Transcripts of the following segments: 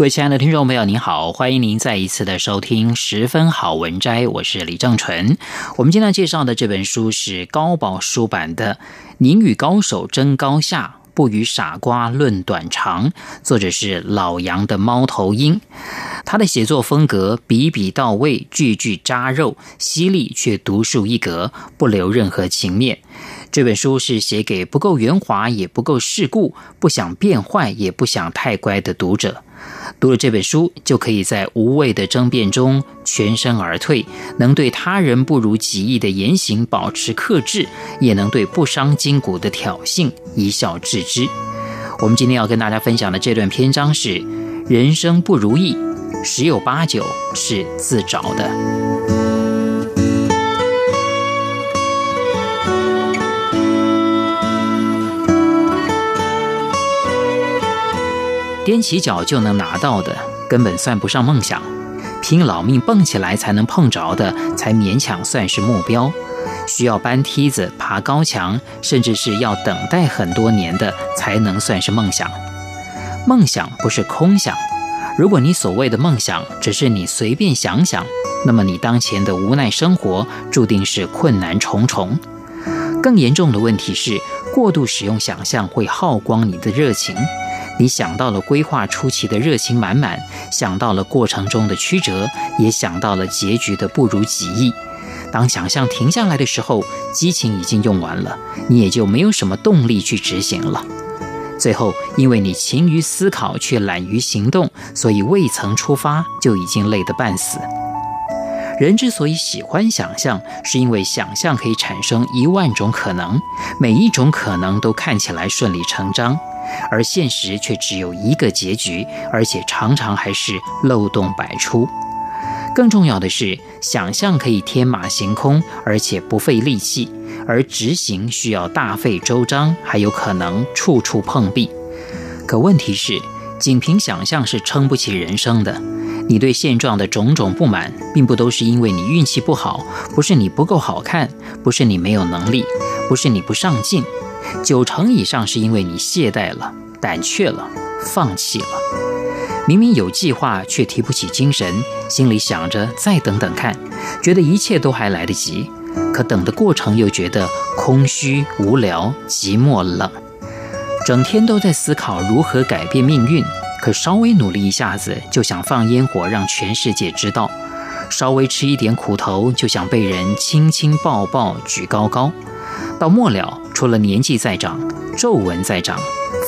各位亲爱的听众朋友，您好，欢迎您再一次的收听《十分好文摘》，我是李正纯。我们今天介绍的这本书是高宝书版的《您与高手争高下，不与傻瓜论短长》，作者是老杨的猫头鹰。他的写作风格笔笔到位，句句扎肉，犀利却独树一格，不留任何情面。这本书是写给不够圆滑也不够世故、不想变坏也不想太乖的读者。读了这本书，就可以在无谓的争辩中全身而退，能对他人不如己意的言行保持克制，也能对不伤筋骨的挑衅一笑置之。我们今天要跟大家分享的这段篇章是：人生不如意，十有八九是自找的。踮起脚就能拿到的，根本算不上梦想；拼老命蹦起来才能碰着的，才勉强算是目标。需要搬梯子、爬高墙，甚至是要等待很多年的，才能算是梦想。梦想不是空想。如果你所谓的梦想只是你随便想想，那么你当前的无奈生活注定是困难重重。更严重的问题是，过度使用想象会耗光你的热情。你想到了规划初期的热情满满，想到了过程中的曲折，也想到了结局的不如己意。当想象停下来的时候，激情已经用完了，你也就没有什么动力去执行了。最后，因为你勤于思考却懒于行动，所以未曾出发就已经累得半死。人之所以喜欢想象，是因为想象可以产生一万种可能，每一种可能都看起来顺理成章。而现实却只有一个结局，而且常常还是漏洞百出。更重要的是，想象可以天马行空，而且不费力气；而执行需要大费周章，还有可能处处碰壁。可问题是，仅凭想象是撑不起人生的。你对现状的种种不满，并不都是因为你运气不好，不是你不够好看，不是你没有能力，不是你不上进。九成以上是因为你懈怠了、胆怯了、放弃了。明明有计划，却提不起精神，心里想着再等等看，觉得一切都还来得及。可等的过程又觉得空虚、无聊、寂寞、冷，整天都在思考如何改变命运。可稍微努力一下子，就想放烟火让全世界知道；稍微吃一点苦头，就想被人亲亲抱抱举高高。到末了，除了年纪在长，皱纹在长，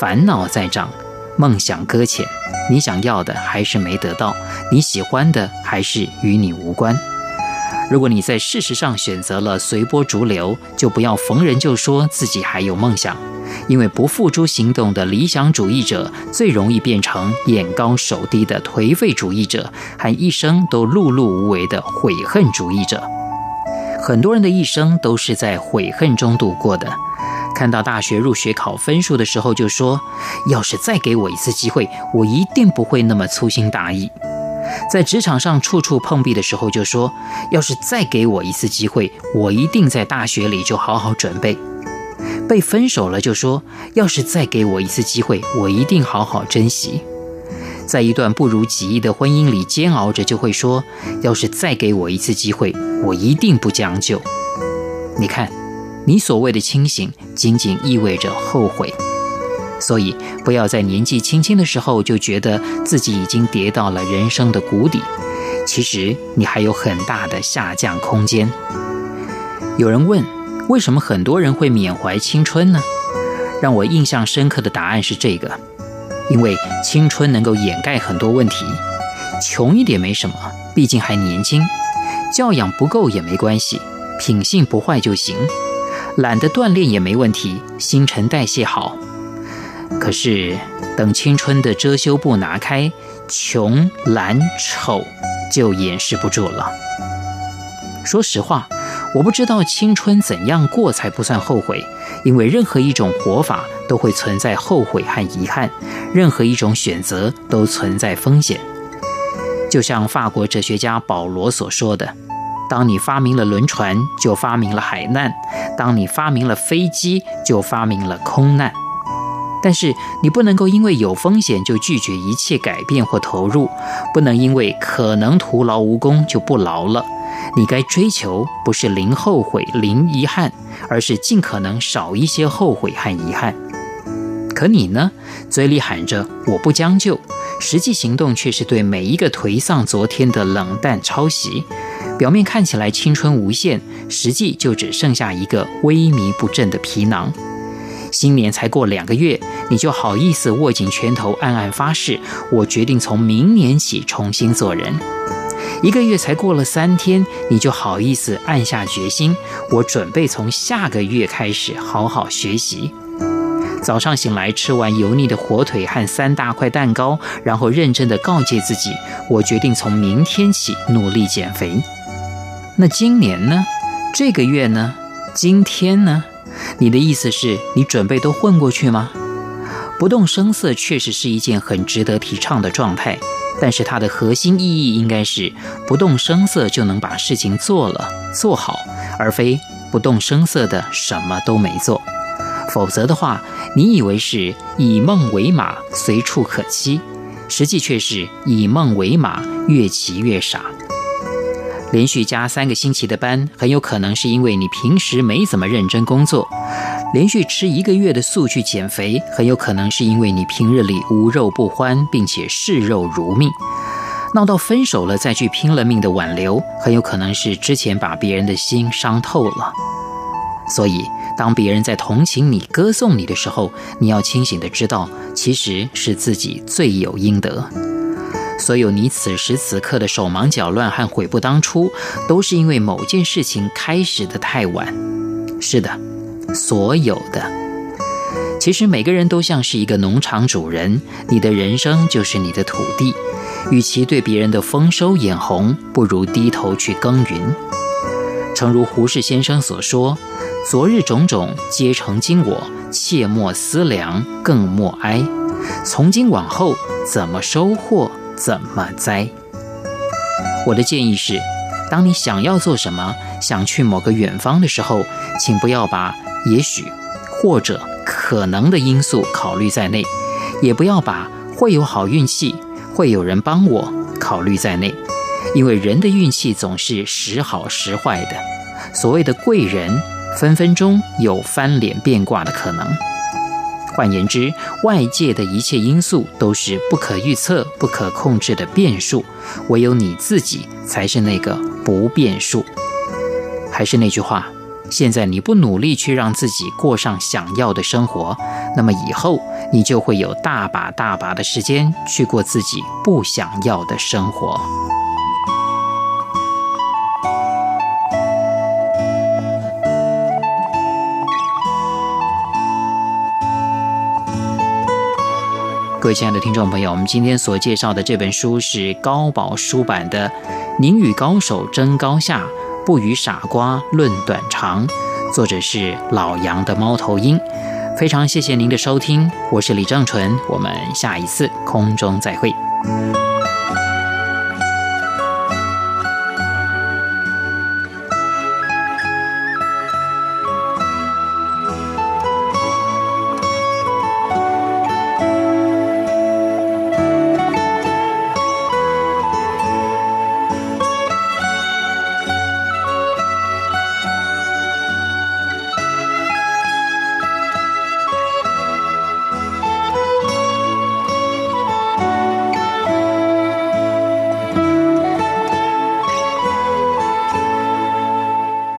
烦恼在长，梦想搁浅，你想要的还是没得到，你喜欢的还是与你无关。如果你在事实上选择了随波逐流，就不要逢人就说自己还有梦想，因为不付诸行动的理想主义者，最容易变成眼高手低的颓废主义者，和一生都碌碌无为的悔恨主义者。很多人的一生都是在悔恨中度过的。看到大学入学考分数的时候，就说：“要是再给我一次机会，我一定不会那么粗心大意。”在职场上处处碰壁的时候，就说：“要是再给我一次机会，我一定在大学里就好好准备。”被分手了，就说：“要是再给我一次机会，我一定好好珍惜。”在一段不如己意的婚姻里煎熬着，就会说：“要是再给我一次机会，我一定不将就。”你看，你所谓的清醒，仅仅意味着后悔。所以，不要在年纪轻轻的时候就觉得自己已经跌到了人生的谷底。其实，你还有很大的下降空间。有人问：为什么很多人会缅怀青春呢？让我印象深刻的答案是这个。因为青春能够掩盖很多问题，穷一点没什么，毕竟还年轻；教养不够也没关系，品性不坏就行；懒得锻炼也没问题，新陈代谢好。可是等青春的遮羞布拿开，穷、懒、丑就掩饰不住了。说实话，我不知道青春怎样过才不算后悔，因为任何一种活法都会存在后悔和遗憾，任何一种选择都存在风险。就像法国哲学家保罗所说的：“当你发明了轮船，就发明了海难；当你发明了飞机，就发明了空难。”但是你不能够因为有风险就拒绝一切改变或投入，不能因为可能徒劳无功就不劳了。你该追求不是零后悔、零遗憾，而是尽可能少一些后悔和遗憾。可你呢？嘴里喊着我不将就，实际行动却是对每一个颓丧昨天的冷淡抄袭。表面看起来青春无限，实际就只剩下一个萎靡不振的皮囊。新年才过两个月，你就好意思握紧拳头，暗暗发誓：我决定从明年起重新做人。一个月才过了三天，你就好意思暗下决心：我准备从下个月开始好好学习。早上醒来吃完油腻的火腿和三大块蛋糕，然后认真地告诫自己：我决定从明天起努力减肥。那今年呢？这个月呢？今天呢？你的意思是你准备都混过去吗？不动声色确实是一件很值得提倡的状态，但是它的核心意义应该是不动声色就能把事情做了做好，而非不动声色的什么都没做。否则的话，你以为是以梦为马，随处可栖，实际却是以梦为马，越骑越傻。连续加三个星期的班，很有可能是因为你平时没怎么认真工作；连续吃一个月的素去减肥，很有可能是因为你平日里无肉不欢，并且视肉如命。闹到分手了再去拼了命的挽留，很有可能是之前把别人的心伤透了。所以，当别人在同情你、歌颂你的时候，你要清醒地知道，其实是自己罪有应得。所有你此时此刻的手忙脚乱和悔不当初，都是因为某件事情开始的太晚。是的，所有的。其实每个人都像是一个农场主人，你的人生就是你的土地。与其对别人的丰收眼红，不如低头去耕耘。诚如胡适先生所说：“昨日种种皆成今我，切莫思量，更莫哀。从今往后，怎么收获？”怎么栽？我的建议是，当你想要做什么，想去某个远方的时候，请不要把也许、或者、可能的因素考虑在内，也不要把会有好运气、会有人帮我考虑在内，因为人的运气总是时好时坏的。所谓的贵人，分分钟有翻脸变卦的可能。换言之，外界的一切因素都是不可预测、不可控制的变数，唯有你自己才是那个不变数。还是那句话，现在你不努力去让自己过上想要的生活，那么以后你就会有大把大把的时间去过自己不想要的生活。各位亲爱的听众朋友，我们今天所介绍的这本书是高宝书版的《您与高手争高下，不与傻瓜论短长》，作者是老杨的猫头鹰。非常谢谢您的收听，我是李正纯，我们下一次空中再会。